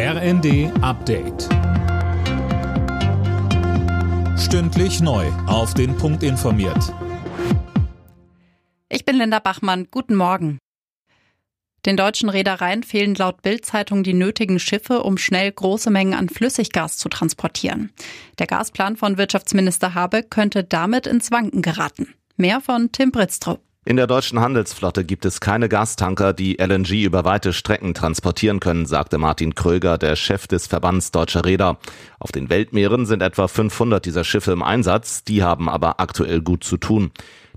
RND Update. Stündlich neu. Auf den Punkt informiert. Ich bin Linda Bachmann. Guten Morgen. Den deutschen Reedereien fehlen laut Bild-Zeitung die nötigen Schiffe, um schnell große Mengen an Flüssiggas zu transportieren. Der Gasplan von Wirtschaftsminister Habe könnte damit ins Wanken geraten. Mehr von Tim Britztrup. In der deutschen Handelsflotte gibt es keine Gastanker, die LNG über weite Strecken transportieren können, sagte Martin Kröger, der Chef des Verbands deutscher Räder. Auf den Weltmeeren sind etwa 500 dieser Schiffe im Einsatz, die haben aber aktuell gut zu tun.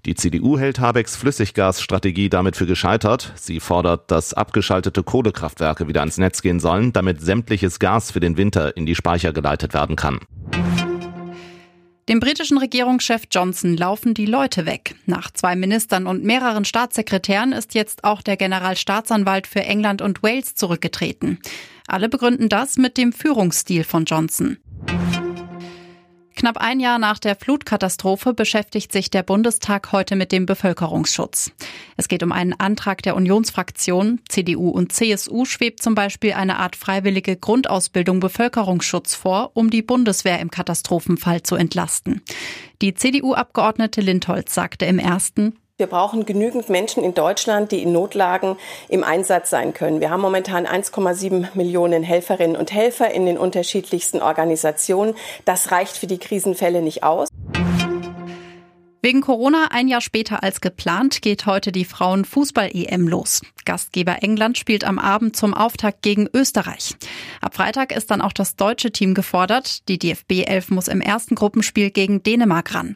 Die CDU hält Habecks Flüssiggasstrategie damit für gescheitert. Sie fordert, dass abgeschaltete Kohlekraftwerke wieder ans Netz gehen sollen, damit sämtliches Gas für den Winter in die Speicher geleitet werden kann. Dem britischen Regierungschef Johnson laufen die Leute weg. Nach zwei Ministern und mehreren Staatssekretären ist jetzt auch der Generalstaatsanwalt für England und Wales zurückgetreten. Alle begründen das mit dem Führungsstil von Johnson. Knapp ein Jahr nach der Flutkatastrophe beschäftigt sich der Bundestag heute mit dem Bevölkerungsschutz. Es geht um einen Antrag der Unionsfraktion. CDU und CSU schwebt zum Beispiel eine Art freiwillige Grundausbildung Bevölkerungsschutz vor, um die Bundeswehr im Katastrophenfall zu entlasten. Die CDU-Abgeordnete Lindholz sagte im ersten, wir brauchen genügend Menschen in Deutschland, die in Notlagen im Einsatz sein können. Wir haben momentan 1,7 Millionen Helferinnen und Helfer in den unterschiedlichsten Organisationen. Das reicht für die Krisenfälle nicht aus. Wegen Corona ein Jahr später als geplant geht heute die Frauenfußball-EM los. Gastgeber England spielt am Abend zum Auftakt gegen Österreich. Ab Freitag ist dann auch das deutsche Team gefordert. Die DFB 11 muss im ersten Gruppenspiel gegen Dänemark ran.